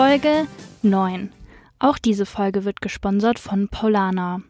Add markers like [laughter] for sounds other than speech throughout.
Folge 9. Auch diese Folge wird gesponsert von Paulana.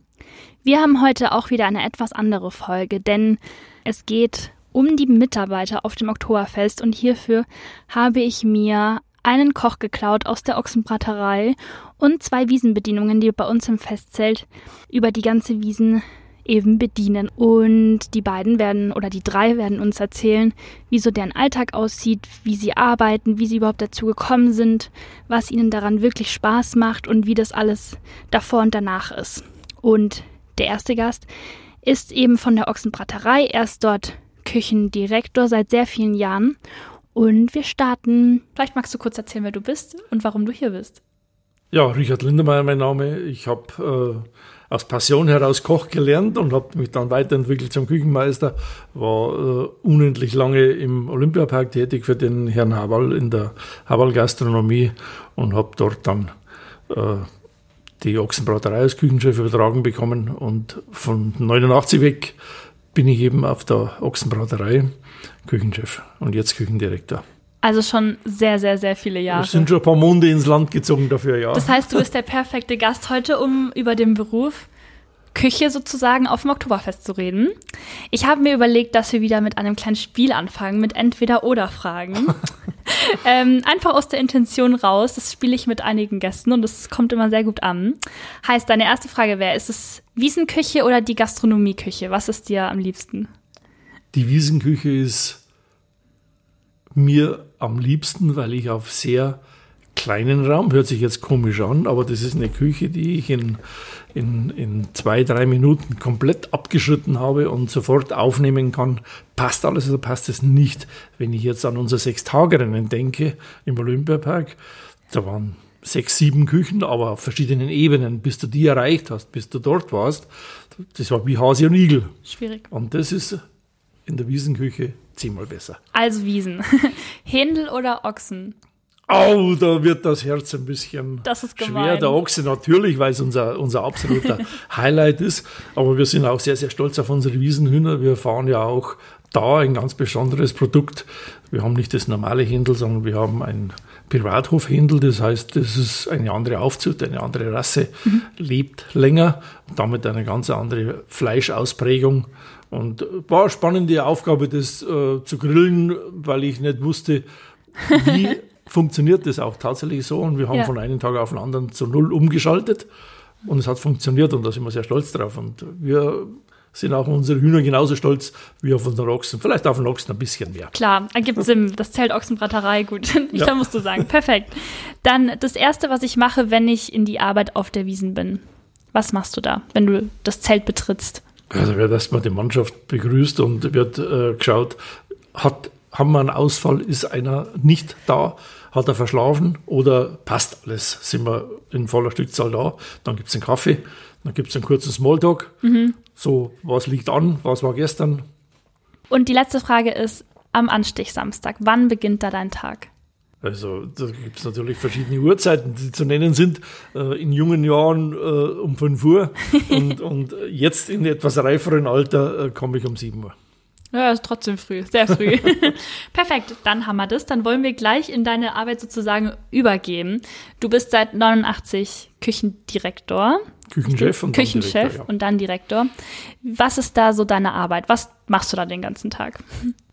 Wir haben heute auch wieder eine etwas andere Folge, denn es geht um die Mitarbeiter auf dem Oktoberfest und hierfür habe ich mir einen Koch geklaut aus der Ochsenbraterei und zwei Wiesenbedienungen, die bei uns im Festzelt über die ganze Wiesen eben bedienen. Und die beiden werden oder die drei werden uns erzählen, wie so deren Alltag aussieht, wie sie arbeiten, wie sie überhaupt dazu gekommen sind, was ihnen daran wirklich Spaß macht und wie das alles davor und danach ist. Und der erste Gast ist eben von der Ochsenbraterei. Er ist dort Küchendirektor seit sehr vielen Jahren. Und wir starten. Vielleicht magst du kurz erzählen, wer du bist und warum du hier bist. Ja, Richard Lindemeyer mein Name. Ich habe äh, aus Passion heraus Koch gelernt und habe mich dann weiterentwickelt zum Küchenmeister. War äh, unendlich lange im Olympiapark tätig für den Herrn Haval in der Haval Gastronomie und habe dort dann äh, die Ochsenbraterei als Küchenchef übertragen bekommen und von 89 weg bin ich eben auf der Ochsenbraterei Küchenchef und jetzt Küchendirektor. Also schon sehr, sehr, sehr viele Jahre. Es sind schon ein paar Munde ins Land gezogen dafür, ja. Das heißt, du bist der perfekte Gast heute, um über den Beruf Küche sozusagen auf dem Oktoberfest zu reden. Ich habe mir überlegt, dass wir wieder mit einem kleinen Spiel anfangen, mit Entweder-Oder-Fragen. [laughs] ähm, einfach aus der Intention raus. Das spiele ich mit einigen Gästen und das kommt immer sehr gut an. Heißt, deine erste Frage wäre, ist es Wiesenküche oder die Gastronomieküche? Was ist dir am liebsten? Die Wiesenküche ist mir am liebsten, weil ich auf sehr kleinen Raum, hört sich jetzt komisch an, aber das ist eine Küche, die ich in, in, in zwei, drei Minuten komplett abgeschritten habe und sofort aufnehmen kann. Passt alles oder passt es nicht? Wenn ich jetzt an unser Sechstagerennen denke im Olympiapark, da waren sechs, sieben Küchen, aber auf verschiedenen Ebenen, bis du die erreicht hast, bis du dort warst. Das war wie Hase und Igel. Schwierig. Und das ist in der Wiesenküche zehnmal besser. Also Wiesen. [laughs] Händel oder Ochsen? Au, da wird das Herz ein bisschen das ist schwer. Der Ochse natürlich, weil es unser, unser absoluter [laughs] Highlight ist. Aber wir sind auch sehr, sehr stolz auf unsere Wiesenhühner. Wir fahren ja auch da ein ganz besonderes Produkt. Wir haben nicht das normale Händel, sondern wir haben ein Privathofhändel. Das heißt, das ist eine andere Aufzucht, eine andere Rasse, mhm. lebt länger und damit eine ganz andere Fleischausprägung. Und war eine spannende Aufgabe, das äh, zu grillen, weil ich nicht wusste, wie [laughs] funktioniert das auch tatsächlich so. Und wir haben ja. von einem Tag auf den anderen zu null umgeschaltet. Und es hat funktioniert und da sind wir sehr stolz drauf. Und wir sind auch unsere Hühner genauso stolz wie auf unseren Ochsen. Vielleicht auf den Ochsen ein bisschen mehr. Klar, ergibt Sinn. Das zählt Ochsenbraterei gut. [laughs] Ja. Da musst du sagen. Perfekt. Dann das Erste, was ich mache, wenn ich in die Arbeit auf der Wiesen bin. Was machst du da, wenn du das Zelt betrittst? Also wird erstmal die Mannschaft begrüßt und wird äh, geschaut, hat, haben wir einen Ausfall, ist einer nicht da, hat er verschlafen oder passt alles, sind wir in voller Stückzahl da, dann gibt es einen Kaffee, dann gibt es einen kurzen Smalltalk, mhm. so was liegt an, was war gestern. Und die letzte Frage ist, am Anstichsamstag, wann beginnt da dein Tag? Also da gibt es natürlich verschiedene Uhrzeiten, die zu nennen sind. Äh, in jungen Jahren äh, um 5 Uhr [laughs] und, und jetzt in etwas reiferen Alter äh, komme ich um 7 Uhr. Ja, ist trotzdem früh, sehr früh. [laughs] Perfekt, dann haben wir das. Dann wollen wir gleich in deine Arbeit sozusagen übergeben. Du bist seit 89 Küchendirektor. Küchenchef und Küchenchef dann Direktor, ja. und dann Direktor. Was ist da so deine Arbeit? Was machst du da den ganzen Tag?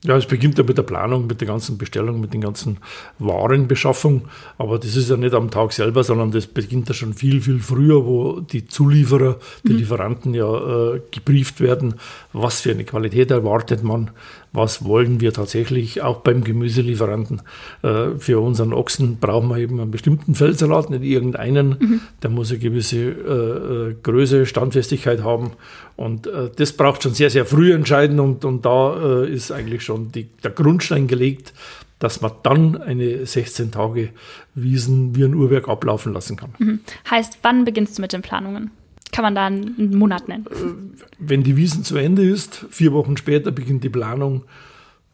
Ja, es beginnt ja mit der Planung, mit der ganzen Bestellung, mit den ganzen Warenbeschaffung. Aber das ist ja nicht am Tag selber, sondern das beginnt ja schon viel, viel früher, wo die Zulieferer, die mhm. Lieferanten ja äh, gebrieft werden, was für eine Qualität erwartet man, was wollen wir tatsächlich auch beim Gemüselieferanten. Äh, für unseren Ochsen brauchen wir eben einen bestimmten Feldsalat, nicht irgendeinen. Mhm. Der muss eine gewisse äh, äh Größe, Standfestigkeit haben. Und äh, das braucht schon sehr, sehr früh entscheiden und, und da äh, ist eigentlich schon die, der Grundstein gelegt, dass man dann eine 16 Tage Wiesen wie ein Uhrwerk ablaufen lassen kann. Mhm. Heißt, wann beginnst du mit den Planungen? Kann man da einen Monat nennen? Äh, wenn die Wiesen zu Ende ist, vier Wochen später beginnt die Planung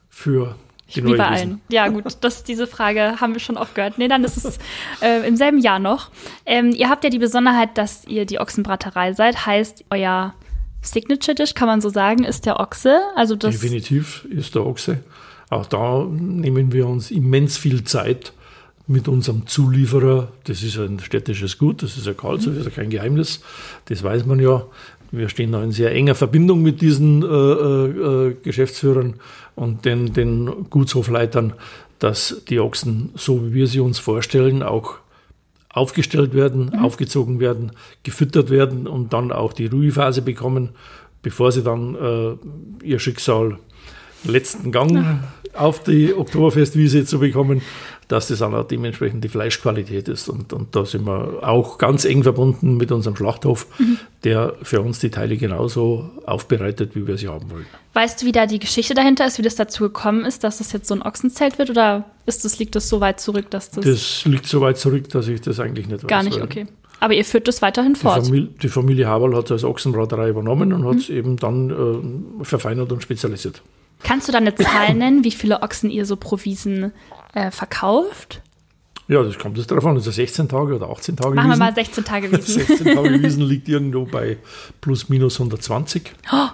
für die Wie bei allen. Ja, gut, das, diese Frage haben wir schon oft gehört. Nee, dann ist es äh, im selben Jahr noch. Ähm, ihr habt ja die Besonderheit, dass ihr die Ochsenbraterei seid. Heißt, euer Signature Dish, kann man so sagen, ist der Ochse. Also das Definitiv ist der Ochse. Auch da nehmen wir uns immens viel Zeit, mit unserem Zulieferer, das ist ein städtisches Gut, das ist ein Karlshof, das ist ja kein Geheimnis, das weiß man ja. Wir stehen da in sehr enger Verbindung mit diesen äh, äh, Geschäftsführern und den, den Gutshofleitern, dass die Ochsen, so wie wir sie uns vorstellen, auch aufgestellt werden, mhm. aufgezogen werden, gefüttert werden und dann auch die Ruhephase bekommen, bevor sie dann äh, ihr Schicksal letzten Gang auf die Oktoberfestwiese zu bekommen dass das auch dementsprechend die Fleischqualität ist. Und, und da sind wir auch ganz eng verbunden mit unserem Schlachthof, mhm. der für uns die Teile genauso aufbereitet, wie wir sie haben wollen. Weißt du, wie da die Geschichte dahinter ist, wie das dazu gekommen ist, dass das jetzt so ein Ochsenzelt wird? Oder ist das, liegt das so weit zurück, dass das. Das liegt so weit zurück, dass ich das eigentlich nicht weiß. Gar nicht, okay. Aber ihr führt das weiterhin fort. Die Familie, die Familie Haberl hat es als Ochsenbraterei übernommen und mhm. hat es eben dann äh, verfeinert und spezialisiert. Kannst du da eine Zahl [coughs] nennen, wie viele Ochsen ihr so pro Wiesen äh, verkauft? Ja, das kommt jetzt darauf an, also 16 Tage oder 18 Tage Machen Wiesen. wir mal 16 Tage Wiesen. [laughs] 16 Tage [laughs] Wiesen liegt irgendwo bei plus minus 120 oh.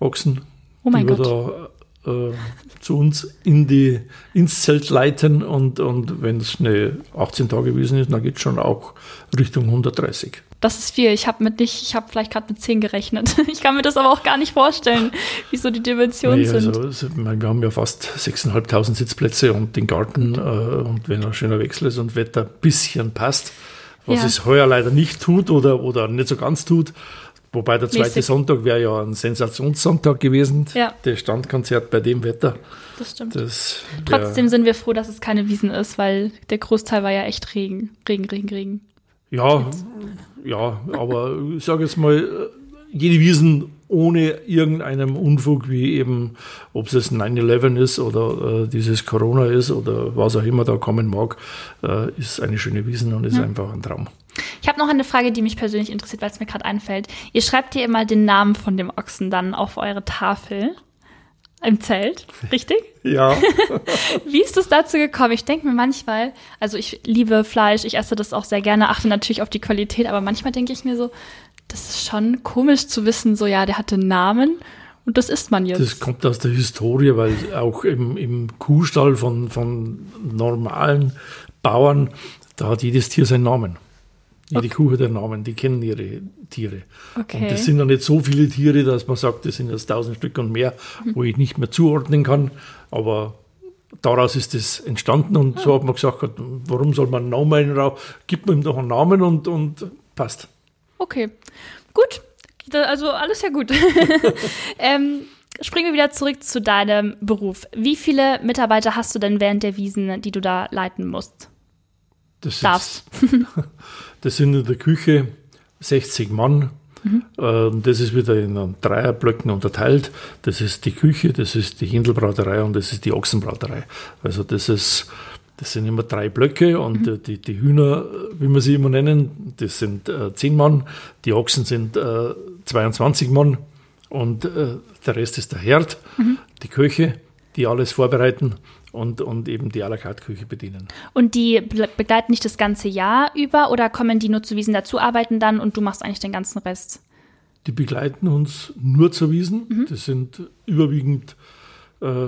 Ochsen, oh mein die Gott. wir da äh, zu uns in die, ins Zelt leiten und, und wenn es eine 18 Tage Wiesen ist, dann geht es schon auch Richtung 130. Das ist viel. Ich habe mit nicht, ich habe vielleicht gerade mit 10 gerechnet. [laughs] Ich kann mir das aber auch gar nicht vorstellen, [laughs] wie so die Dimensionen nee, sind. Also, wir haben ja fast 6.500 Sitzplätze und den Garten. Äh, und wenn ein schöner Wechsel ist und Wetter ein bisschen passt, was ja. es heuer leider nicht tut oder, oder nicht so ganz tut, Wobei der zweite Mäßig. Sonntag wäre ja ein Sensationssonntag gewesen. Ja. Der Standkonzert bei dem Wetter. Das stimmt. Das Trotzdem sind wir froh, dass es keine Wiesen ist, weil der Großteil war ja echt Regen. Regen, Regen, Regen. Ja, ja, aber ich sage jetzt mal, jede Wiesen ohne irgendeinem Unfug, wie eben, ob es 9-11 ist oder äh, dieses Corona ist oder was auch immer da kommen mag, äh, ist eine schöne Wiesen und ist ja. einfach ein Traum. Ich habe noch eine Frage, die mich persönlich interessiert, weil es mir gerade einfällt. Ihr schreibt hier immer den Namen von dem Ochsen dann auf eure Tafel. Im Zelt, richtig? [laughs] ja. [laughs] Wie ist es dazu gekommen? Ich denke mir manchmal, also ich liebe Fleisch, ich esse das auch sehr gerne, achte natürlich auf die Qualität, aber manchmal denke ich mir so, das ist schon komisch zu wissen, so ja, der hatte einen Namen und das isst man jetzt. Das kommt aus der Historie, weil auch im, im Kuhstall von, von normalen Bauern, da hat jedes Tier seinen Namen. Jede okay. Kuh hat einen Namen, die kennen ihre Tiere. Okay. Und das sind ja nicht so viele Tiere, dass man sagt, das sind jetzt tausend Stück und mehr, wo ich nicht mehr zuordnen kann. Aber daraus ist es entstanden und so hat man gesagt, warum soll man einen Namen? Gibt man ihm doch einen Namen und, und passt. Okay, gut. Also alles ja gut. [laughs] ähm, springen wir wieder zurück zu deinem Beruf. Wie viele Mitarbeiter hast du denn während der Wiesen, die du da leiten musst? Das Darfst. [laughs] Das sind in der Küche 60 Mann. Mhm. Das ist wieder in Dreierblöcken unterteilt. Das ist die Küche, das ist die Hindelbraterei und das ist die Ochsenbraterei. Also das ist, das sind immer drei Blöcke und mhm. die, die Hühner, wie wir sie immer nennen, das sind äh, 10 Mann. Die Ochsen sind äh, 22 Mann und äh, der Rest ist der Herd, mhm. die Köche, die alles vorbereiten und, und eben die à la carte Küche bedienen. Und die begleiten nicht das ganze Jahr über oder kommen die nur zu Wiesen dazu, arbeiten dann und du machst eigentlich den ganzen Rest? Die begleiten uns nur zur Wiesen. Mhm. Das sind überwiegend äh,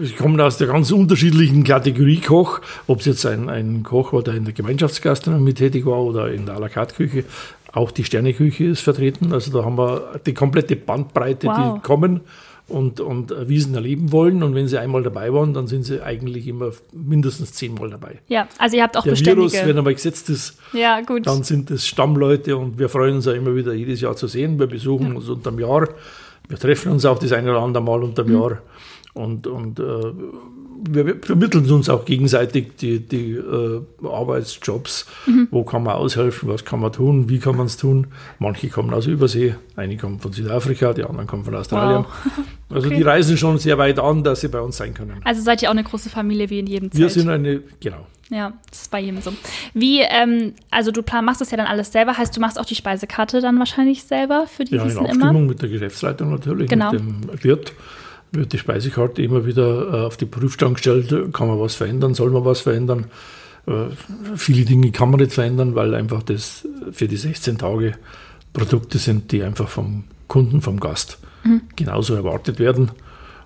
ich komme aus der ganz unterschiedlichen Kategorie Koch, ob es jetzt ein, ein Koch war, der in der Gemeinschaftsgastronomie tätig war oder in der à la carte Küche. Auch die Sterneküche ist vertreten. Also da haben wir die komplette Bandbreite, wow. die kommen und, und Wiesen erleben wollen. Und wenn sie einmal dabei waren, dann sind sie eigentlich immer mindestens zehnmal dabei. Ja, also ihr habt auch Der beständige... Virus, wenn er mal gesetzt ist, ja, gut. dann sind es Stammleute und wir freuen uns ja immer wieder jedes Jahr zu sehen. Wir besuchen ja. uns unterm Jahr. Wir treffen uns auch das eine oder andere Mal unterm mhm. Jahr. Und, und äh, wir vermitteln uns auch gegenseitig die, die äh, Arbeitsjobs. Mhm. Wo kann man aushelfen, was kann man tun, wie kann man es tun. Manche kommen aus Übersee, einige kommen von Südafrika, die anderen kommen von Australien. Wow. [laughs] Also die reisen schon sehr weit an, dass sie bei uns sein können. Also seid ihr auch eine große Familie wie in jedem Zelt? Wir sind eine, genau. Ja, das ist bei jedem so. Wie, ähm, also du plan, machst das ja dann alles selber, heißt du machst auch die Speisekarte dann wahrscheinlich selber für die Ja, in Abstimmung immer? mit der Geschäftsleitung natürlich, genau. mit dem Wirt wird die Speisekarte immer wieder äh, auf die Prüfstand gestellt. Kann man was verändern? Soll man was verändern? Äh, viele Dinge kann man nicht verändern, weil einfach das für die 16 Tage Produkte sind, die einfach vom Kunden, vom Gast mhm. genauso erwartet werden.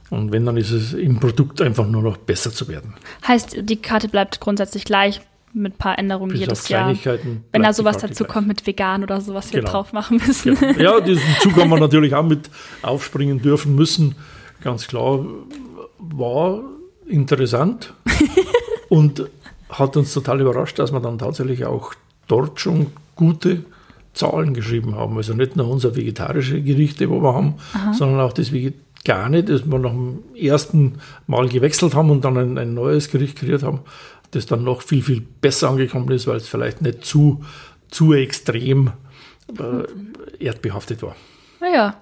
Und wenn, dann ist es im Produkt einfach nur noch besser zu werden. Heißt, die Karte bleibt grundsätzlich gleich, mit ein paar Änderungen Bis jedes Jahr. Kleinigkeiten Wenn da sowas dazu gleich. kommt mit vegan oder so, was wir Genau. drauf machen müssen. Genau. Ja, diesen Zug haben wir natürlich auch mit aufspringen dürfen müssen. Ganz klar, war interessant [laughs] und hat uns total überrascht, dass wir dann tatsächlich auch dort schon gute Zahlen geschrieben haben. Also nicht nur unsere vegetarische Gerichte, wo wir haben, sondern auch das Vegane, das wir nach dem ersten Mal gewechselt haben und dann ein, ein neues Gericht kreiert haben, das dann noch viel, viel besser angekommen ist, weil es vielleicht nicht zu, zu extrem äh, erdbehaftet war. Naja.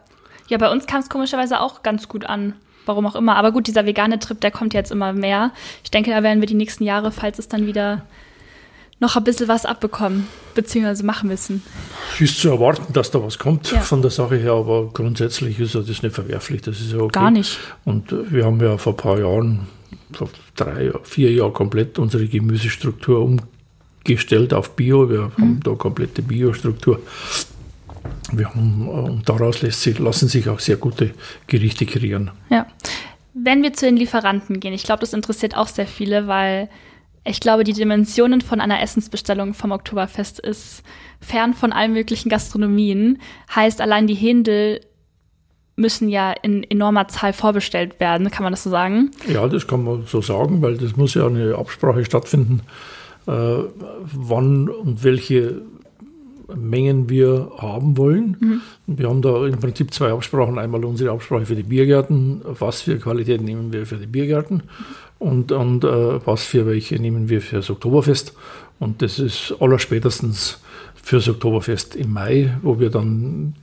Ja, bei uns kam es komischerweise auch ganz gut an. Warum auch immer. Aber gut, dieser vegane Trip, der kommt jetzt immer mehr. Ich denke, da werden wir die nächsten Jahre, falls es dann wieder noch ein bisschen was abbekommen, beziehungsweise machen müssen. Ist zu erwarten, dass da was kommt Ja. von der Sache her, aber grundsätzlich ist ja das nicht verwerflich, das ist ja okay. Gar nicht. Und äh, wir haben ja vor ein paar Jahren, vor drei, vier Jahren komplett unsere Gemüsestruktur umgestellt auf Bio. Wir Mhm. haben da komplette Biostruktur. Haben, äh, und daraus sich, lassen sich auch sehr gute Gerichte kreieren. Ja. Wenn wir zu den Lieferanten gehen, ich glaube, das interessiert auch sehr viele, weil ich glaube, die Dimensionen von einer Essensbestellung vom Oktoberfest ist fern von allen möglichen Gastronomien. Heißt, allein die Händel müssen ja in enormer Zahl vorbestellt werden, kann man das so sagen? Ja, das kann man so sagen, weil das muss ja eine Absprache stattfinden, äh, wann und welche Mengen wir haben wollen. Und Wir haben da im Prinzip zwei Absprachen. Einmal unsere Absprache für die Biergärten, was für Qualität nehmen wir für die Biergärten und, und äh, was für welche nehmen wir für das Oktoberfest. Und das ist allerspätestens fürs Oktoberfest im Mai, wo wir dann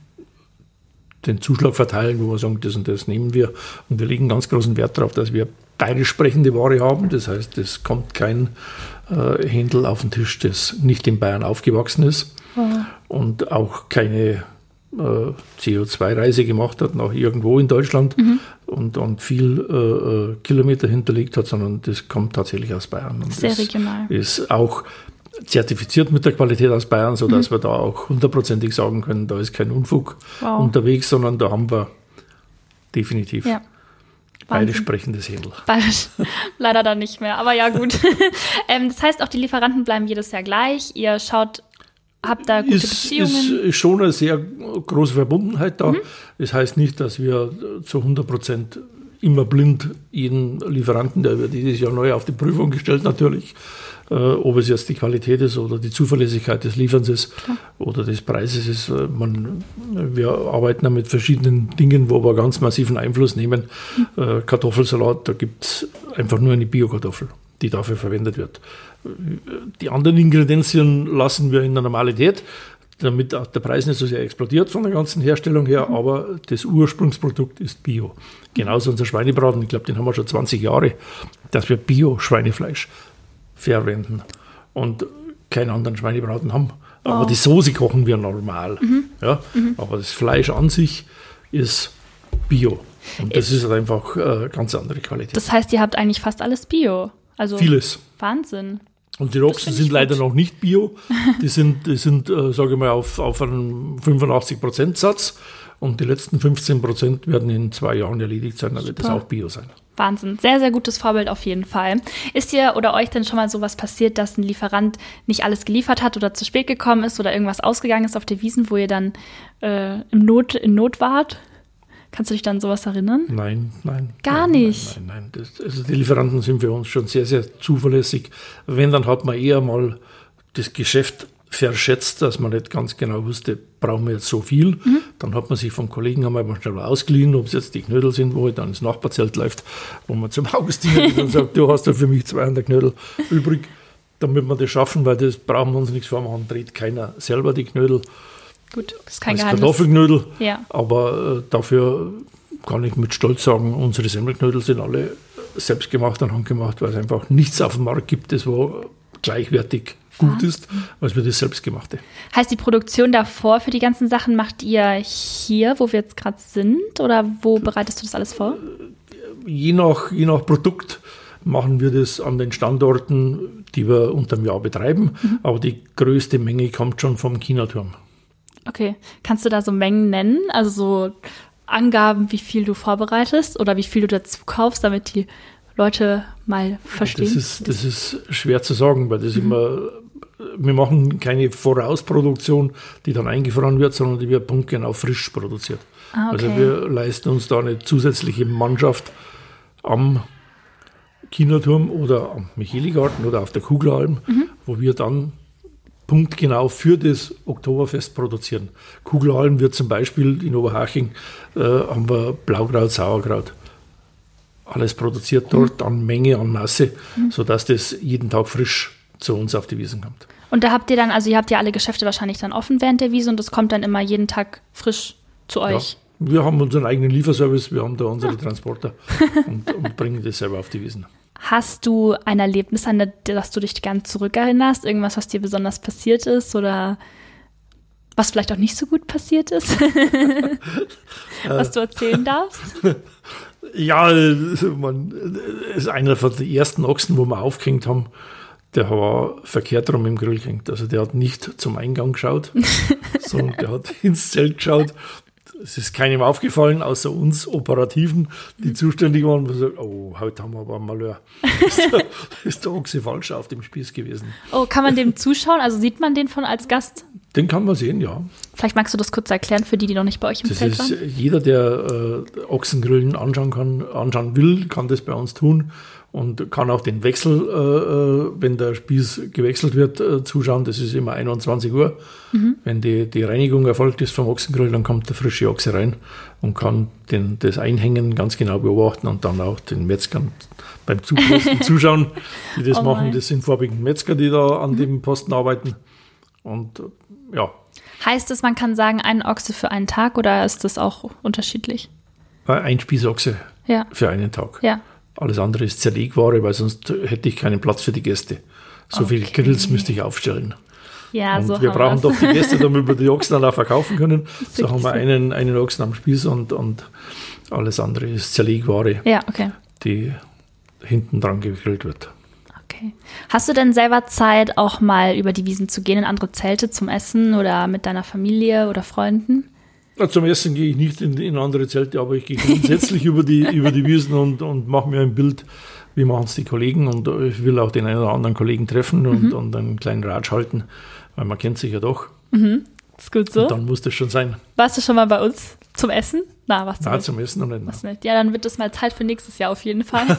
den Zuschlag verteilen, wo wir sagen, das und das nehmen wir. Und wir legen ganz großen Wert darauf, dass wir bayerisch sprechende Ware haben. Das heißt, es kommt kein äh, Händel auf den Tisch, das nicht in Bayern aufgewachsen ist und auch keine äh, CO2-Reise gemacht hat nach irgendwo in Deutschland und, und viel äh, äh, Kilometer hinterlegt hat, sondern das kommt tatsächlich aus Bayern. Und Sehr das regional. Ist auch zertifiziert mit der Qualität aus Bayern, sodass wir da auch hundertprozentig sagen können, da ist kein Unfug Wow. unterwegs, sondern da haben wir definitiv Ja. beide Wahnsinn. sprechendes Händel. [laughs] Leider dann nicht mehr, aber ja, gut. [laughs] ähm, das heißt, auch die Lieferanten bleiben jedes Jahr gleich. Ihr schaut, habt da gute ist, Beziehungen. ist schon eine sehr große Verbundenheit da. Das heißt nicht, dass wir zu 100 Prozent immer blind jeden Lieferanten, der wird jedes Jahr neu auf die Prüfung gestellt natürlich, äh, ob es jetzt die Qualität ist oder die Zuverlässigkeit des Lieferns ist oder des Preises ist. Äh, Man, wir arbeiten da mit verschiedenen Dingen, wo wir ganz massiven Einfluss nehmen. Äh, Kartoffelsalat, da gibt es einfach nur eine Biokartoffel, die dafür verwendet wird. Die anderen Ingredienzien lassen wir in der Normalität, damit auch der Preis nicht so sehr explodiert von der ganzen Herstellung her, aber das Ursprungsprodukt ist Bio. Genauso unser Schweinebraten, ich glaube, den haben wir schon 20 Jahre, dass wir Bio-Schweinefleisch verwenden und keinen anderen Schweinebraten haben. Aber die Soße kochen wir normal. Ja? Aber das Fleisch an sich ist Bio. Und das ist halt einfach äh, ganz andere Qualität. Das heißt, ihr habt eigentlich fast alles Bio. Also Vieles. Wahnsinn. Und die Roxen sind leider gut. noch nicht bio. Die sind, die sind äh, sage ich mal, auf, auf einem 85%-Satz. Und die letzten 15% werden in zwei Jahren erledigt sein. Dann wird das Super. auch bio sein. Wahnsinn. Sehr, sehr gutes Vorbild auf jeden Fall. Ist dir oder euch denn schon mal sowas passiert, dass ein Lieferant nicht alles geliefert hat oder zu spät gekommen ist oder irgendwas ausgegangen ist auf der Wiesen, wo ihr dann äh, im Not, in Not wart? Kannst du dich dann an sowas erinnern? Nein, nein. Gar nein, nicht. Nein, nein, nein. Das, also die Lieferanten sind für uns schon sehr, sehr zuverlässig. Wenn, dann hat man eher mal das Geschäft verschätzt, dass man nicht ganz genau wusste, brauchen wir jetzt so viel. Mhm. Dann hat man sich vom Kollegen einmal schnell ausgeliehen, ob es jetzt die Knödel sind, wo er dann ins Nachbarzelt läuft, wo man zum Augustin geht und sagt, [laughs] du hast ja für mich 200 Knödel übrig, damit wir das schaffen, weil das brauchen wir uns nichts vormachen, dreht keiner selber die Knödel Gut, ist kein als Geheimnis. Kartoffelknödel. Ja. Aber äh, dafür kann ich mit Stolz sagen, unsere Semmelknödel sind alle selbst gemacht und handgemacht, weil es einfach nichts auf dem Markt gibt, das wo gleichwertig gut ist, als wir das selbstgemachte. Heißt, die Produktion davor für die ganzen Sachen macht ihr hier, wo wir jetzt gerade sind? Oder wo bereitest du das alles vor? Je nach, je nach Produkt machen wir das an den Standorten, die wir unterm Jahr betreiben, aber die größte Menge kommt schon vom Chinaturm. Okay. Kannst du da so Mengen nennen? Also so Angaben, wie viel du vorbereitest oder wie viel du dazu kaufst, damit die Leute mal verstehen? Das ist, das ist schwer zu sagen, weil das mhm. immer, wir machen keine Vorausproduktion, die dann eingefroren wird, sondern die wird punktgenau frisch produziert. Ah, okay. Also wir leisten uns da eine zusätzliche Mannschaft am Kinoturm oder am Micheligarten oder auf der Kugelalm, mhm. wo wir dann punktgenau für das Oktoberfest produzieren. Kugelalm wird zum Beispiel in Oberhaching, äh, haben wir Blaukraut, Sauerkraut. Alles produziert dort mhm. an Menge, an Masse, mhm. sodass das jeden Tag frisch zu uns auf die Wiesen kommt. Und da habt ihr dann, also ihr habt ja alle Geschäfte wahrscheinlich dann offen während der Wiese und das kommt dann immer jeden Tag frisch zu euch. Ja, wir haben unseren eigenen Lieferservice, wir haben da unsere. Transporter [laughs] und, und bringen das selber auf die Wiesen. Hast du ein Erlebnis, an das du dich ganz zurückerinnerst? Irgendwas, was dir besonders passiert ist oder was vielleicht auch nicht so gut passiert ist? [laughs] was du erzählen darfst? [laughs] Ja, man ist einer von den ersten Ochsen, wo wir aufgehängt haben. Der war verkehrt rum im Grill gehängt. Also der hat nicht zum Eingang geschaut, [laughs] sondern der hat ins Zelt geschaut es ist keinem aufgefallen, außer uns Operativen, die zuständig waren. Und gesagt, oh, heute haben wir aber ein Malheur. ist, [laughs] der, ist der Ochse falsch auf dem Spieß gewesen. Oh, kann man dem zuschauen? Also sieht man den von als Gast? Den kann man sehen, ja. Vielleicht magst du das kurz erklären für die, die noch nicht bei euch im das Feld ist, waren. Jeder, der äh, Ochsengrillen anschauen kann, anschauen will, kann das bei uns tun und kann auch den Wechsel, äh, äh, wenn der Spieß gewechselt wird, äh, zuschauen. Das ist immer 21 Uhr. Mhm. Wenn die, die Reinigung erfolgt ist vom Ochsengrill, dann kommt der frische Ochse rein und kann den, das Einhängen ganz genau beobachten und dann auch den Metzgern beim Zuposten [laughs] zuschauen, die das oh machen. Das sind vorwiegend Metzger, die da an mhm. dem Posten arbeiten. Und äh, ja. Heißt es, man kann sagen, ein Ochse für einen Tag oder ist das auch unterschiedlich? Ein Spießochse ja. für einen Tag. Ja. Alles andere ist Zerlegware, weil sonst hätte ich keinen Platz für die Gäste. So okay. viele Grills müsste ich aufstellen. Ja, und so wir brauchen doch die Gäste, [laughs] damit wir die Ochsen dann auch verkaufen können. [laughs] So haben wir einen, einen Ochsen am Spieß und, und alles andere ist Zerlegware, ja, okay. die hinten dran gegrillt wird. Okay. Hast du denn selber Zeit, auch mal über die Wiesen zu gehen, in andere Zelte zum Essen oder mit deiner Familie oder Freunden? Na, zum Essen gehe ich nicht in, in, andere Zelte, aber ich gehe grundsätzlich [laughs] über, die, über die Wiesen und, und mache mir ein Bild, wie machen es die Kollegen. Und ich will auch den einen oder anderen Kollegen treffen und, mhm. und einen kleinen Ratsch halten, weil man kennt sich ja doch. Mhm. Ist gut so. Und dann muss das schon sein. Warst du schon mal bei uns zum Essen? Na, was zum, zum Essen noch nicht. Was nicht. Ja, dann wird das mal Zeit für nächstes Jahr auf jeden Fall. [laughs]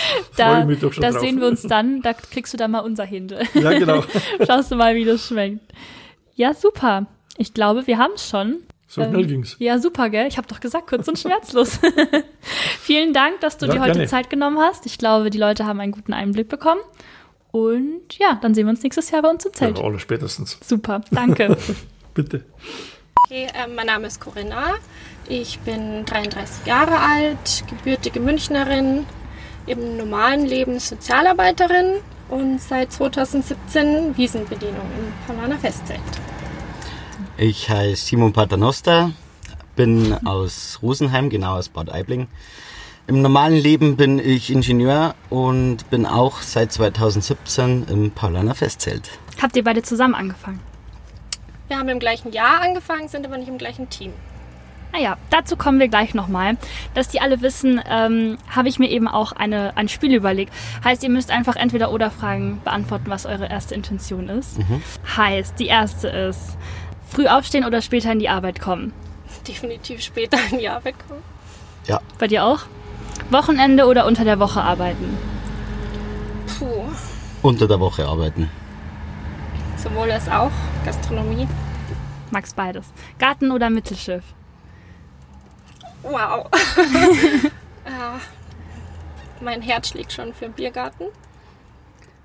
[laughs] da da sehen wir uns dann, da kriegst du dann mal unser Händel. Ja, genau. Schaust du mal, wie das schmeckt. Ja, super. Ich glaube, wir haben es schon. So schnell ähm, ging's. Ja, super, gell? Ich habe doch gesagt, kurz und schmerzlos. [laughs] Vielen Dank, dass du ja, dir heute gerne. Zeit genommen hast. Ich glaube, die Leute haben einen guten Einblick bekommen. Und ja, dann sehen wir uns nächstes Jahr bei uns im Zelt. Ja, alle spätestens. Super, danke. [laughs] Bitte. Okay, äh, mein Name ist Corinna. Ich bin 33 Jahre alt, gebürtige Münchnerin, im normalen Leben Sozialarbeiterin und seit 2017 Wiesenbedienung im Paulaner Festzelt. Ich heiße Simon Paternoster, bin aus Rosenheim, genau aus Bad Aibling. Im normalen Leben bin ich Ingenieur und bin auch seit 2017 im Paulaner Festzelt. Habt ihr beide zusammen angefangen? Wir haben im gleichen Jahr angefangen, sind aber nicht im gleichen Team. Naja, dazu kommen wir gleich nochmal. Dass die alle wissen, ähm, habe ich mir eben auch eine, ein Spiel überlegt. Heißt, ihr müsst einfach entweder oder Fragen beantworten, was eure erste Intention ist. Mhm. Heißt, die erste ist, Früh aufstehen oder später in die Arbeit kommen? Definitiv später in die Arbeit kommen. Ja. Bei dir auch? Wochenende oder unter der Woche arbeiten? Puh. Unter der Woche arbeiten. Sowohl als auch Gastronomie. Magst beides. Garten oder Mittelschiff? Wow. [laughs] mein Herz schlägt schon für Biergarten.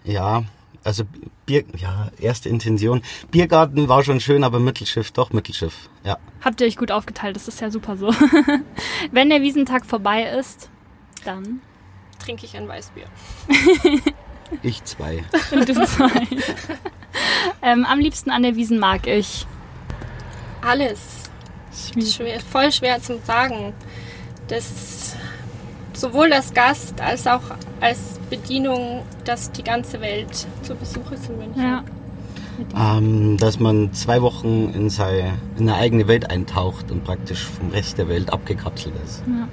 Ja, also Bier, ja, erste Intention. Biergarten war schon schön, aber Mittelschiff, doch Mittelschiff, ja. Habt ihr euch gut aufgeteilt, das ist ja super so. [laughs] Wenn der Wiesentag vorbei ist, dann trinke ich ein Weißbier. [laughs] ich zwei. du zwei. ähm, am liebsten an der Wiesen mag ich. Alles. Schwer, voll schwer zu sagen. Das sowohl als Gast als auch als Bedienung, dass die ganze Welt zu Besuch ist in München. Ja. Ähm, dass man zwei Wochen in, seine, in eine eigene Welt eintaucht und praktisch vom Rest der Welt abgekapselt ist. Ja.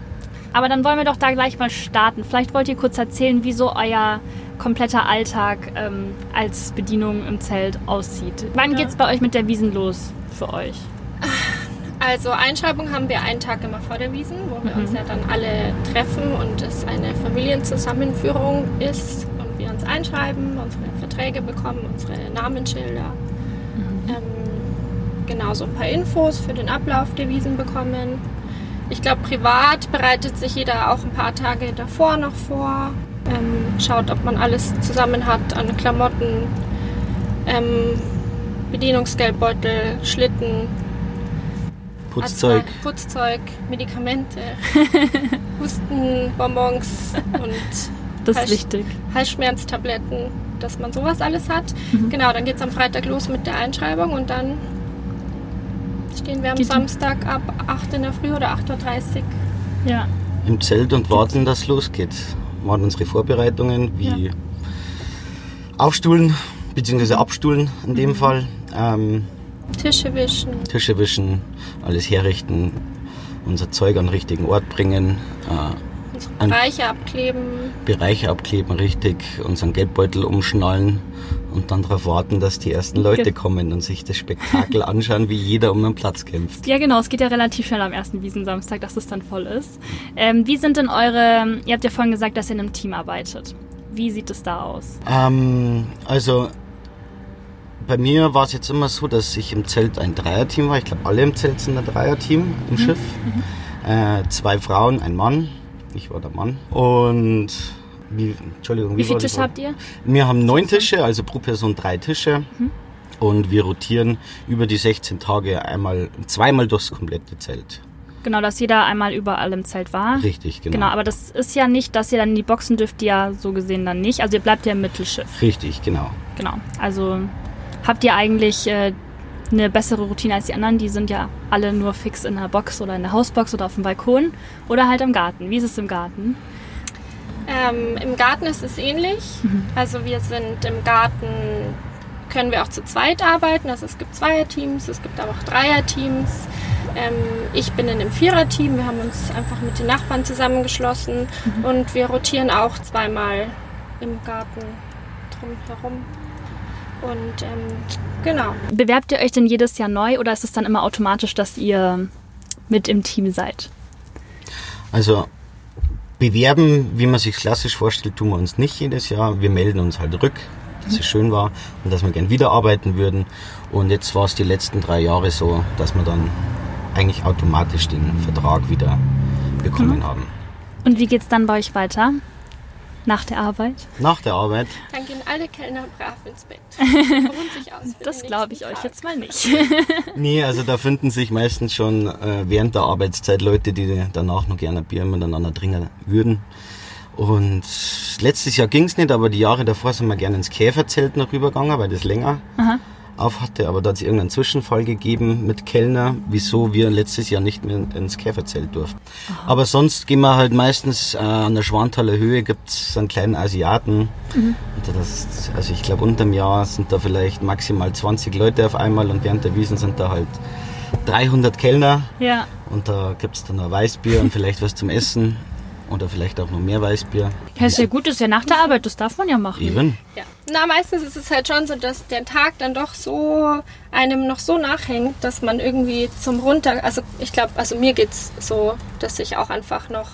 Aber dann wollen wir doch da gleich mal starten. Vielleicht wollt ihr kurz erzählen, wieso euer kompletter Alltag ähm, als Bedienung im Zelt aussieht. Wann Ja. geht's bei euch mit der Wiesen los für euch? [laughs] Also Einschreibung haben wir einen Tag immer vor der Wiesen, wo wir Mhm. uns ja dann alle treffen und es eine Familienzusammenführung ist und wir uns einschreiben, unsere Verträge bekommen, unsere Namensschilder. Mhm. Ähm, genau, so ein paar Infos für den Ablauf der Wiesen bekommen. Ich glaube, privat bereitet sich jeder auch ein paar Tage davor noch vor, ähm, schaut, ob man alles zusammen hat an Klamotten, ähm, Bedienungsgeldbeutel, Schlitten, Putzzeug. Arznei- Putzzeug, Medikamente, [laughs] Husten, Bonbons und Das ist Heiß- wichtig. Halsschmerztabletten, dass man sowas alles hat. Mhm. Genau, dann geht es am Freitag los mit der Einschreibung und dann stehen wir am Geht Samstag ab 8 in der Früh oder 8.30 Uhr. Ja. im Zelt und warten, dass es losgeht. Machen unsere Vorbereitungen wie Aufstuhlen bzw. Abstuhlen in dem Fall, ähm, Tische wischen. Tische wischen, alles herrichten, unser Zeug an den richtigen Ort bringen, äh, Bereiche abkleben. Bereiche abkleben richtig, unseren Geldbeutel umschnallen und dann darauf warten, dass die ersten Leute Ge- kommen und sich das Spektakel [laughs] anschauen, wie jeder um einen Platz kämpft. Ja, genau. Es geht ja relativ schnell am ersten Wiesensamstag, dass es dann voll ist. Ähm, wie sind denn eure, ihr habt ja vorhin gesagt, dass ihr in einem Team arbeitet. Wie sieht es da aus? Ähm, also bei mir war es jetzt immer so, dass ich im Zelt ein Dreierteam war. Ich glaube, alle im Zelt sind ein Dreierteam im Schiff. Äh, zwei Frauen, ein Mann. Ich war der Mann. Und wie, Entschuldigung, Wie viele war die Tische habt ihr? Wir haben neun Tische, also pro Person drei Tische. Und wir rotieren über die 16 Tage einmal, zweimal durchs komplette Zelt. Genau, dass jeder einmal überall im Zelt war. Richtig, genau. Genau, aber das ist ja nicht, dass ihr dann in die Boxen dürft, ihr ja so gesehen dann nicht. Also ihr bleibt ja im Mittelschiff. Richtig, genau. Genau. Also habt ihr eigentlich äh, eine bessere Routine als die anderen? Die sind ja alle nur fix in der Box oder in der Hausbox oder auf dem Balkon oder halt im Garten. Wie ist es im Garten? Ähm, Im Garten ist es ähnlich. Also wir sind im Garten, können wir auch zu zweit arbeiten. Also es gibt Zweierteams, es gibt aber auch Dreierteams. Ähm, ich bin in einem Viererteam. Wir haben uns einfach mit den Nachbarn zusammengeschlossen und wir rotieren auch zweimal im Garten drumherum. Und ähm, genau. Bewerbt ihr euch denn jedes Jahr neu oder ist es dann immer automatisch, dass ihr mit im Team seid? Also bewerben, wie man sich klassisch vorstellt, tun wir uns nicht jedes Jahr. Wir melden uns halt rück, dass es schön war und dass wir gern wieder arbeiten würden. Und jetzt war es die letzten drei Jahre so, dass wir dann eigentlich automatisch den Vertrag wieder bekommen haben. Und wie geht's dann bei euch weiter? Nach der Arbeit? Nach der Arbeit, Dann gehen alle Kellner brav ins Bett. [laughs] Das glaube ich euch Tag. jetzt mal nicht. [laughs] nee, also da finden sich meistens schon äh, während der Arbeitszeit Leute, die danach noch gerne ein Bier miteinander trinken würden. Und letztes Jahr ging's nicht, aber die Jahre davor sind wir gerne ins Käferzelt noch rübergegangen, weil das länger Aha. Auf hatte. Aber da hat es irgendeinen Zwischenfall gegeben mit Kellner, wieso wir letztes Jahr nicht mehr ins Käferzelt durften. Aber sonst gehen wir halt meistens äh, an der Schwanthaler Höhe, gibt's so einen kleinen Asiaten. Und das, also ich glaube, unterm Jahr sind da vielleicht maximal 20 Leute auf einmal und während der Wiesen sind da halt 300 Kellner. Ja. Und da gibt's dann noch Weißbier und vielleicht was zum Essen. Oder vielleicht auch noch mehr Weißbier. Ja, ist ja gut, das ist ja nach der Arbeit, das darf man ja machen. Eben. Ja. Na, meistens ist es halt schon so, dass der Tag dann doch so einem noch so nachhängt, dass man irgendwie zum Runter, also ich glaube, also mir geht's so, dass ich auch einfach noch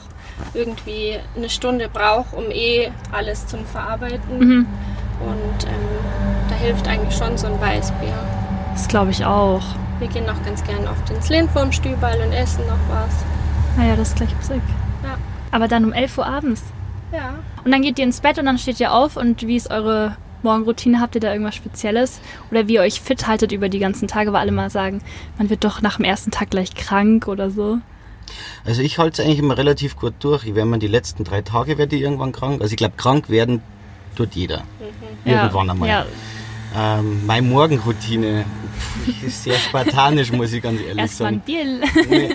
irgendwie eine Stunde brauche, um eh alles zum Verarbeiten. Mhm. Und ähm, da hilft eigentlich schon so ein Weißbier. Das glaube ich auch. Wir gehen noch ganz gern oft ins Lindwurmstüberl und essen noch was. Naja, das ist gleich Musik. Ja. Aber dann um 11 Uhr abends. Ja. Und dann geht ihr ins Bett und dann steht ihr auf und wie ist eure Morgenroutine? Habt ihr da irgendwas Spezielles? Oder wie ihr euch fit haltet über die ganzen Tage, weil alle mal sagen, man wird doch nach dem ersten Tag gleich krank oder so. Also ich halte es eigentlich immer relativ gut durch. Ich werde mir die letzten drei Tage werde ich irgendwann krank. Also ich glaube, krank werden tut jeder. Irgendwann einmal. Ja, Ähm, meine Morgenroutine ist sehr spartanisch, muss ich ganz ehrlich erstmal ein sagen. Bier. Nee,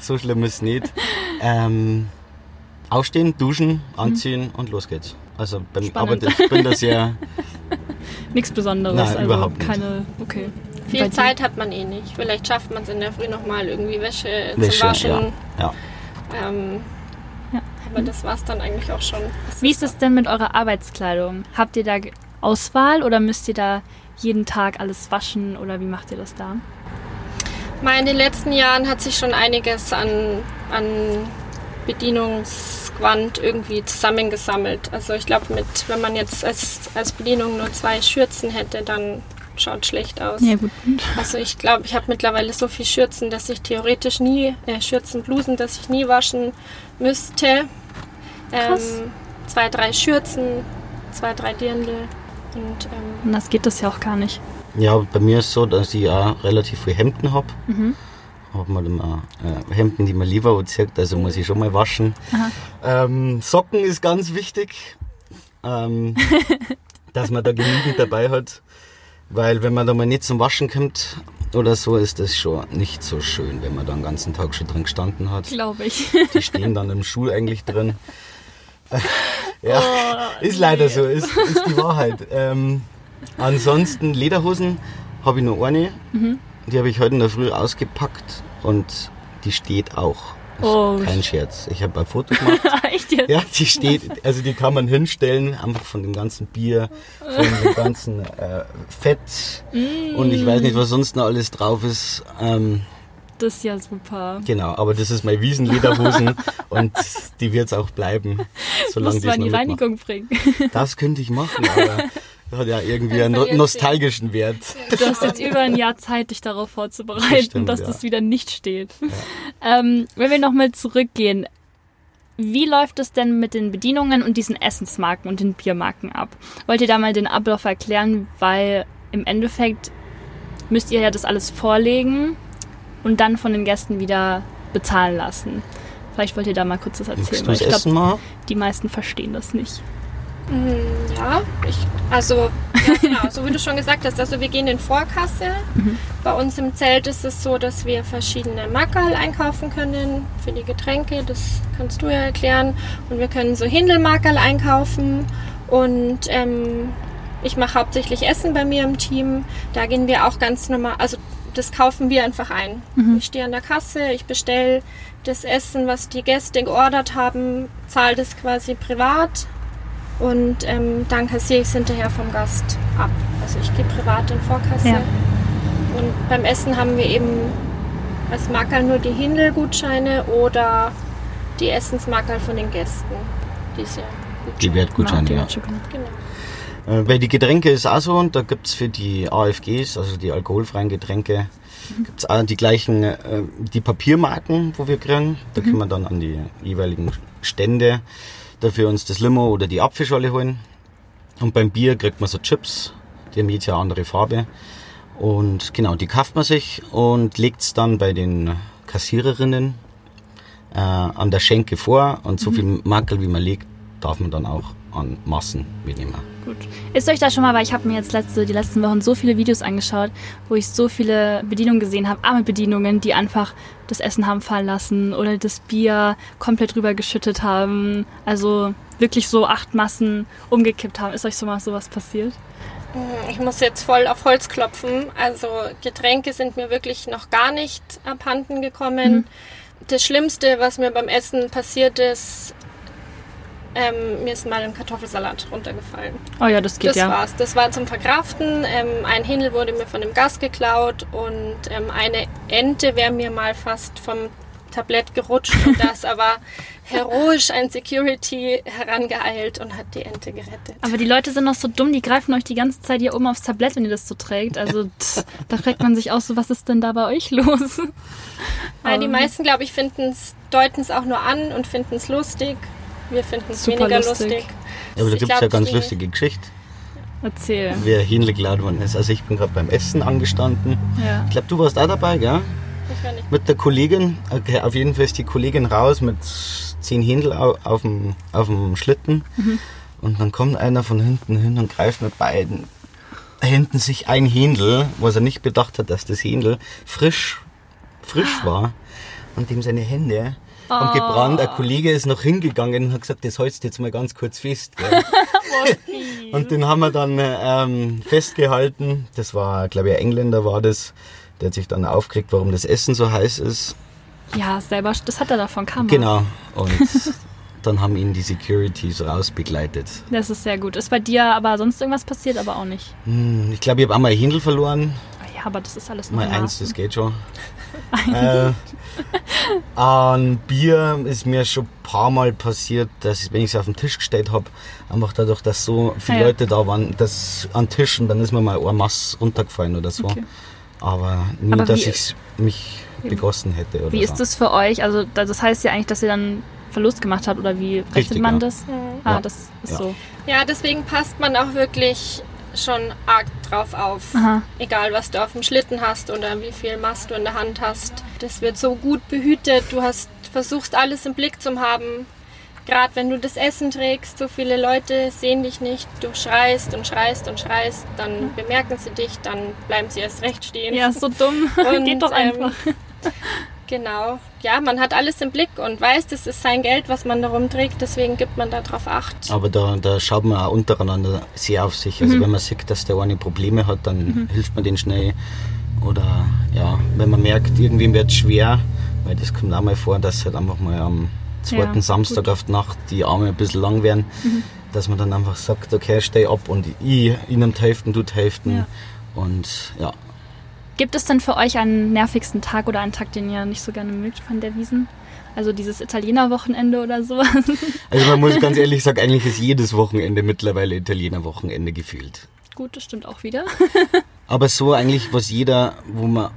so schlimm ist es nicht. Ähm, aufstehen, duschen, anziehen und los geht's. Also beim Mhm. Spannend. Arbeit, ich bin da sehr, [laughs] Nichts Besonderes. Nein, also überhaupt nicht. keine. Okay. Bei Viel dir? Zeit hat man eh nicht. Vielleicht schafft man es in der Früh nochmal irgendwie Wäsche, Wäsche, zu waschen. ja. ja. Ähm, aber das war es dann eigentlich auch schon. Wie ist es denn mit eurer Arbeitskleidung? Habt ihr da Auswahl oder müsst ihr da jeden Tag alles waschen oder wie macht ihr das da? Mal in den letzten Jahren hat sich schon einiges an, an Bedienungsquant irgendwie zusammengesammelt. Also ich glaube, mit wenn man jetzt als, als Bedienung nur zwei Schürzen hätte, dann schaut schlecht aus. Ja, gut. Also ich glaube, ich habe mittlerweile so viel Schürzen, dass ich theoretisch nie, äh, Schürzen, Blusen, dass ich nie waschen müsste. Krass. Ähm, zwei, drei Schürzen, zwei, drei Dirndl und ähm, Und das geht das ja auch gar nicht. Ja, bei mir ist so, dass ich auch relativ viel Hemden habe. Mhm. Hab mal immer äh, Hemden, die man lieber anzieht, also muss ich schon mal waschen. Ähm, Socken ist ganz wichtig, ähm, [laughs] dass man da genügend dabei hat, weil wenn man da mal nicht zum Waschen kommt oder so, ist das schon nicht so schön, wenn man da den ganzen Tag schon drin gestanden hat. Glaube ich. Die stehen dann im Schuh eigentlich drin. [laughs] ja, ist leider so, ist, ist die Wahrheit. Ähm, ansonsten Lederhosen habe ich nur eine. Die habe ich heute in der Früh ausgepackt und die steht auch. Oh. Kein Scherz. Ich habe ein Foto gemacht. [laughs] Echt jetzt? Ja, die steht, also die kann man hinstellen, einfach von dem ganzen Bier, von dem ganzen äh, Fett und ich weiß nicht, was sonst noch alles drauf ist. Ähm, Das ist ja super. Genau, aber das ist meine Wiesenlederhosen [laughs] und die wird es auch bleiben, solange Musst du an die Reinigung bringen. Das könnte ich machen, [laughs] aber das hat ja irgendwie einen no nostalgischen Wert. Du hast jetzt über ein Jahr Zeit, dich darauf vorzubereiten, Das stimmt, dass ja. das wieder nicht steht. Ähm, wenn wir nochmal zurückgehen, wie läuft es denn mit den Bedienungen und diesen Essensmarken und den Biermarken ab? Wollt ihr da mal den Ablauf erklären? Weil im Endeffekt müsst ihr ja das alles vorlegen und dann von den Gästen wieder bezahlen lassen. Vielleicht wollt ihr da mal kurz das erzählen, weil ich glaube, die meisten verstehen das nicht. Ja, ich, also ja, genau, so wie du schon gesagt hast, also wir gehen in Vorkasse. Bei uns im Zelt ist es so, dass wir verschiedene Mackerl einkaufen können für die Getränke, das kannst du ja erklären. Und wir können so Hindelmackerl einkaufen und ähm, ich mache hauptsächlich Essen bei mir im Team. Da gehen wir auch ganz normal, also das kaufen wir einfach ein. Ich stehe an der Kasse, ich bestelle das Essen, was die Gäste geordert haben, zahle das quasi privat und ähm, dann kassiere ich es hinterher vom Gast ab. Also ich gehe privat in Vorkasse. Ja. Und beim Essen haben wir eben als Mackerl nur die Hindel-Gutscheine oder die Essensmackerl von den Gästen. Diese Die Wertgutscheine, die ja. Wertgutscheine. Genau. Äh, bei die Getränke ist auch so, und da gibt's für die AFGs, also die alkoholfreien Getränke, gibt's auch die gleichen, äh, die Papiermarken, wo wir kriegen. Da können wir dann an die jeweiligen Stände dafür uns das Limo oder die Apfelschorle holen. Und beim Bier kriegt man so Chips, die haben jedes Jahr andere Farbe. Und genau, die kauft man sich und legt's dann bei den Kassiererinnen äh, an der Schenke vor. Und so viel Makel, wie man legt, darf man dann auch an Massen mitnehmen. Gut. Ist euch da schon mal, weil ich habe mir jetzt letzte, die letzten Wochen so viele Videos angeschaut, wo ich so viele Bedienungen gesehen habe, arme Bedienungen, die einfach das Essen haben fallen lassen oder das Bier komplett rüber geschüttet haben. Also wirklich so acht Massen umgekippt haben. Ist euch so mal sowas passiert? Ich muss jetzt voll auf Holz klopfen. Also Getränke sind mir wirklich noch gar nicht abhanden gekommen. Das Schlimmste, was mir beim Essen passiert ist, ähm, mir ist mal ein Kartoffelsalat runtergefallen. Oh ja, das geht das ja. war's. Das war zum Verkraften. Ähm, ein Hindel wurde mir von dem Gast geklaut und ähm, eine Ente wäre mir mal fast vom Tablett gerutscht und da ist [laughs] aber heroisch ein Security herangeeilt und hat die Ente gerettet. Aber die Leute sind noch so dumm, die greifen euch die ganze Zeit hier oben aufs Tablett, wenn ihr das so trägt. Also da fragt man sich auch so, was ist denn da bei euch los? Weil die Ähm, meisten, glaube ich, finden's, deuten es auch nur an und finden es lustig. Wir finden es Super weniger lustig. lustig. Ja, aber da Ich gibt's ja ganz lustige Geschichte, Erzähl. wer geklaut worden ist. Also ich bin gerade beim Essen angestanden. Ja. Ich glaube, du warst auch dabei, gell? Ich war nicht Mit der Kollegin. Okay, auf jeden Fall ist die Kollegin raus mit zehn Händel au- auf dem, auf dem Schlitten. Und dann kommt einer von hinten hin und greift mit beiden Händen sich ein Händel, was er nicht bedacht hat, dass das Händel frisch, frisch war. Und dem seine Hände haben gebrannt. Ein Kollege ist noch hingegangen und hat gesagt, das hältst du jetzt mal ganz kurz fest. [laughs] Und den haben wir dann ähm, festgehalten. Das war, glaube ich, ein Engländer war das. Der hat sich dann aufgeregt, warum das Essen so heiß ist. Ja, selber, das hat er davon Karma. Genau. Und [laughs] dann haben ihn die Securities rausbegleitet. Das ist sehr gut. Ist bei dir aber sonst irgendwas passiert, aber auch nicht. Hm, ich glaube, ich habe einmal ein Händel verloren. Ja, aber das ist alles Mal normal. eins, das geht schon. Äh, an Bier ist mir schon ein paar Mal passiert, dass ich, wenn ich es auf den Tisch gestellt habe, einfach dadurch, dass so viele Ah ja. Leute da waren, dass an Tischen, dann ist mir mal ein Mass runtergefallen oder so. Okay. Aber nie, Aber dass ich mich begossen hätte oder Wie so. ist das für euch? Also das heißt ja eigentlich, dass ihr dann Verlust gemacht habt oder wie rechnet Richtig, man ja. das? Ah, Ja. das ist Ja. so. Ja, deswegen passt man auch wirklich schon arg drauf auf. Aha. Egal, was du auf dem Schlitten hast oder wie viel Mast du in der Hand hast. Das wird so gut behütet. Du hast versuchst alles im Blick zu haben. Gerade wenn du das Essen trägst, so viele Leute sehen dich nicht. Du schreist und schreist und schreist, dann bemerken sie dich, dann bleiben sie erst recht stehen. Ja, so dumm. [laughs] Und, Geht doch ähm, einfach. Genau. Ja, man hat alles im Blick und weiß, das ist sein Geld, was man da rumträgt, deswegen gibt man darauf Acht. Aber da, da schaut man auch untereinander sehr auf sich. Mhm. Also wenn man sieht, dass der eine Probleme hat, dann hilft man den schnell. Oder ja, wenn man merkt, irgendwem wird schwer, weil das kommt auch mal vor, dass halt einfach mal am zweiten Ja, Samstag gut. auf die Nacht die Arme ein bisschen lang werden, dass man dann einfach sagt, okay, steh ab und ich ihnen die Hälften, du die Hälften. Ja. Und ja, Gibt es denn für euch einen nervigsten Tag oder einen Tag, den ihr nicht so gerne mögt von der Wiesen? Also dieses Italiener-Wochenende oder sowas? [laughs] also man muss ganz ehrlich sagen, eigentlich ist jedes Wochenende mittlerweile Italiener Wochenende gefühlt. Gut, das stimmt auch wieder. [laughs] Aber so eigentlich, was jeder, wo wir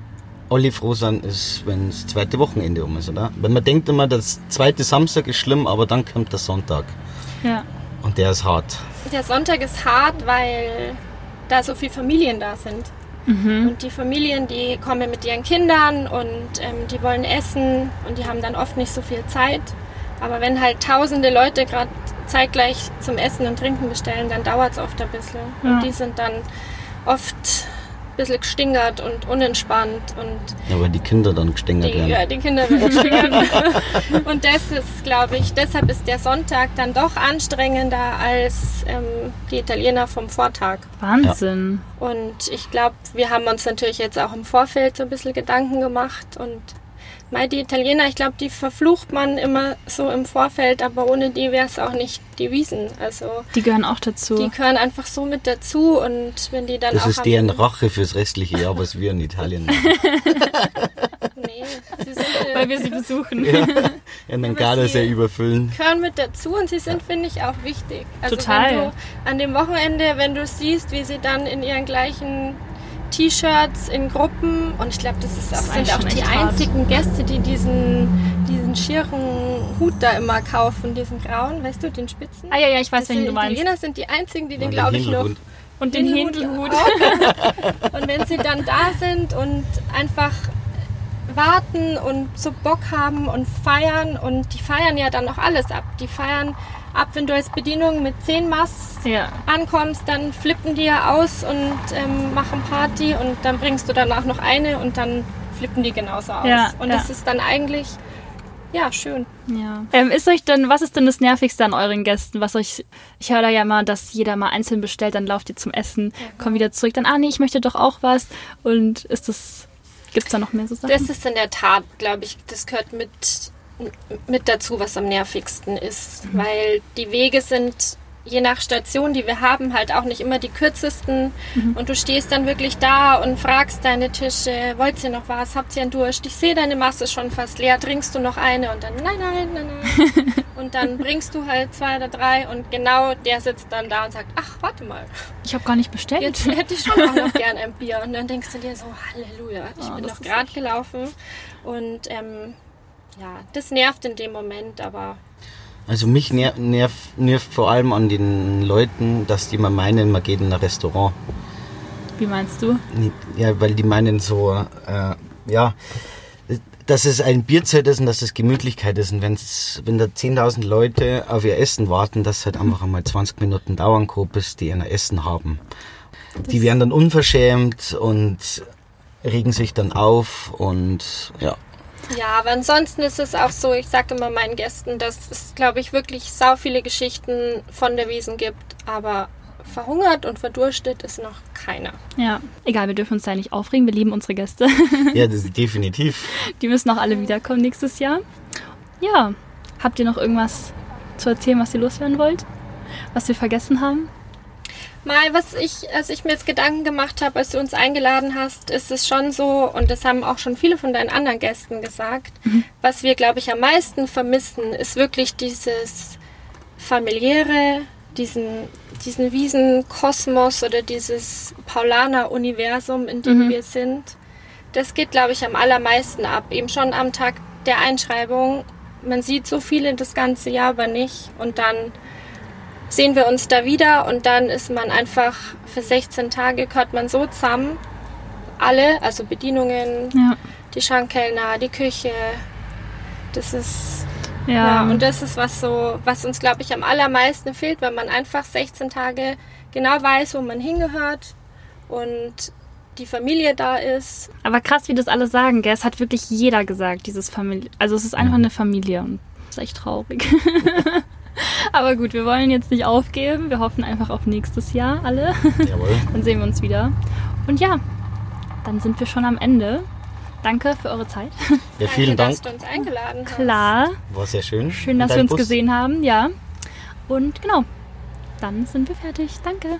alle froh sind, ist, wenn das zweite Wochenende um ist, oder? Weil man denkt immer, das zweite Samstag ist schlimm, aber dann kommt der Sonntag. Ja. Und der ist hart. Der Sonntag ist hart, weil da so viele Familien da sind. Und die Familien, die kommen mit ihren Kindern und ähm, die wollen essen und die haben dann oft nicht so viel Zeit. Aber wenn halt tausende Leute gerade zeitgleich zum Essen und Trinken bestellen, dann dauert es oft ein bisschen. Ja. Und die sind dann oft bisschen gestingert und unentspannt und Ja, weil die Kinder dann gestängert die, ja, werden. die Kinder werden stören. [laughs] Und das ist, glaube ich, deshalb ist der Sonntag dann doch anstrengender als ähm, die Italiener vom Vortag. Wahnsinn. Und ich glaube, wir haben uns natürlich jetzt auch im Vorfeld so ein bisschen Gedanken gemacht. Und mal die Italiener, ich glaube, die verflucht man immer so im Vorfeld, aber ohne die wäre es auch nicht die Wiesen. Also Die gehören auch dazu. die gehören einfach so mit dazu. Und wenn die dann Das auch ist deren Rache fürs restliche Jahr, was wir in Italien machen. [laughs] Nee, sie sind, äh, weil wir sie besuchen. ja. In den Gardasee sie- überfüllen. gehören mit dazu und sie sind, finde ich, auch wichtig. Also Total. wenn du an dem Wochenende, wenn du siehst, wie sie dann in ihren gleichen T-Shirts in Gruppen und ich glaube, das, ist auch, Das sind auch die echt hart. einzigen Gäste, die diesen, diesen schieren Hut da immer kaufen, diesen grauen, weißt du, den Spitzen. Ah ja, ja, ich weiß, Das welchen sind du meinst. Italiener sind die einzigen, die den, glaube ich, noch. Und den den Hut Händelhut. auch. [laughs] Und wenn sie dann da sind und einfach warten und so Bock haben und feiern und die feiern ja dann noch alles ab. Die feiern ab, wenn du als Bedienung mit 10 Mass Ja. ankommst, dann flippen die ja aus und ähm, machen Party und dann bringst du danach noch eine und dann flippen die genauso aus. Ja, und ja. das ist dann eigentlich, ja, schön. Ja. Ähm, ist euch denn, was ist denn das Nervigste an euren Gästen? Was euch, ich höre da ja mal, dass jeder mal einzeln bestellt, dann lauft ihr zum Essen, kommt wieder zurück, dann, ah nee, ich möchte doch auch was. Und ist das, gibt's da noch mehr so Sachen? Das ist in der Tat, glaube ich, das gehört mit, mit dazu, was am nervigsten ist. Weil die Wege sind je nach Station, die wir haben, halt auch nicht immer die kürzesten. Und du stehst dann wirklich da und fragst deine Tische, wollt ihr noch was? Habt ihr einen Durst? Ich sehe, deine Masse schon fast leer. Trinkst du noch eine? Und dann, nein, nein, nein, nein. [laughs] und dann bringst du halt zwei oder drei und genau der sitzt dann da und sagt, ach, warte mal. ich habe gar nicht bestellt. Jetzt hätte ich schon auch noch gern ein Bier. Und dann denkst du dir so, Halleluja, ich Oh, bin ist gerade gelaufen. Und ähm, ja, das nervt in dem Moment, aber Also mich ner nervt, nervt vor allem an den Leuten, dass die immer meinen, man geht in ein Restaurant. Wie meinst du? Ja, weil die meinen so, äh, ja, dass es ein Bierzelt ist und dass es Gemütlichkeit ist. Und wenn's, wenn da 10.000 Leute auf ihr Essen warten, dass halt einfach einmal 20 Minuten dauern kann, bis die ein Essen haben. Die werden dann unverschämt und regen sich dann auf und ja. Ja, aber ansonsten ist es auch so, ich sage immer meinen Gästen, dass es, glaube ich, wirklich sau viele Geschichten von der Wiesen gibt, aber verhungert und verdurstet ist noch keiner. Ja, egal, wir dürfen uns da nicht aufregen. Wir lieben unsere Gäste. [laughs] Ja, das ist definitiv. Die müssen auch alle wiederkommen nächstes Jahr. Ja, habt ihr noch irgendwas zu erzählen, was ihr loswerden wollt? Was wir vergessen haben? Mal, was ich, als ich mir jetzt Gedanken gemacht habe, als du uns eingeladen hast, ist es schon so, und das haben auch schon viele von deinen anderen Gästen gesagt, mhm. was wir, glaube ich, am meisten vermissen, ist wirklich dieses familiäre, diesen, diesen Wiesenkosmos oder dieses Paulaner-Universum, in dem mhm. wir sind. Das geht, glaube ich, am allermeisten ab. Eben schon am Tag der Einschreibung. Man sieht so viele das ganze Jahr aber nicht. Und dann sehen wir uns da wieder und dann ist man einfach für 16 Tage gehört man so zusammen. Alle, also Bedienungen, ja. die Schankkellner, die Küche. Das ist ja. ja. und das ist was so, was uns glaube ich am allermeisten fehlt, wenn man einfach 16 Tage genau weiß, wo man hingehört und die Familie da ist. Aber krass, wie das alle sagen, gell? Es hat wirklich jeder gesagt, dieses Familie. Also es ist einfach eine Familie und das ist echt traurig. [laughs] [laughs] Aber gut, wir wollen jetzt nicht aufgeben. Wir hoffen einfach auf nächstes Jahr alle. Jawohl. [laughs] dann sehen wir uns wieder. Und ja, dann sind wir schon am Ende. Danke für eure Zeit. Ja, vielen Danke, Dank. dass du uns eingeladen hast. Klar. War sehr schön. Schön, dass wir uns Bus. gesehen haben, ja. Und genau, dann sind wir fertig. Danke.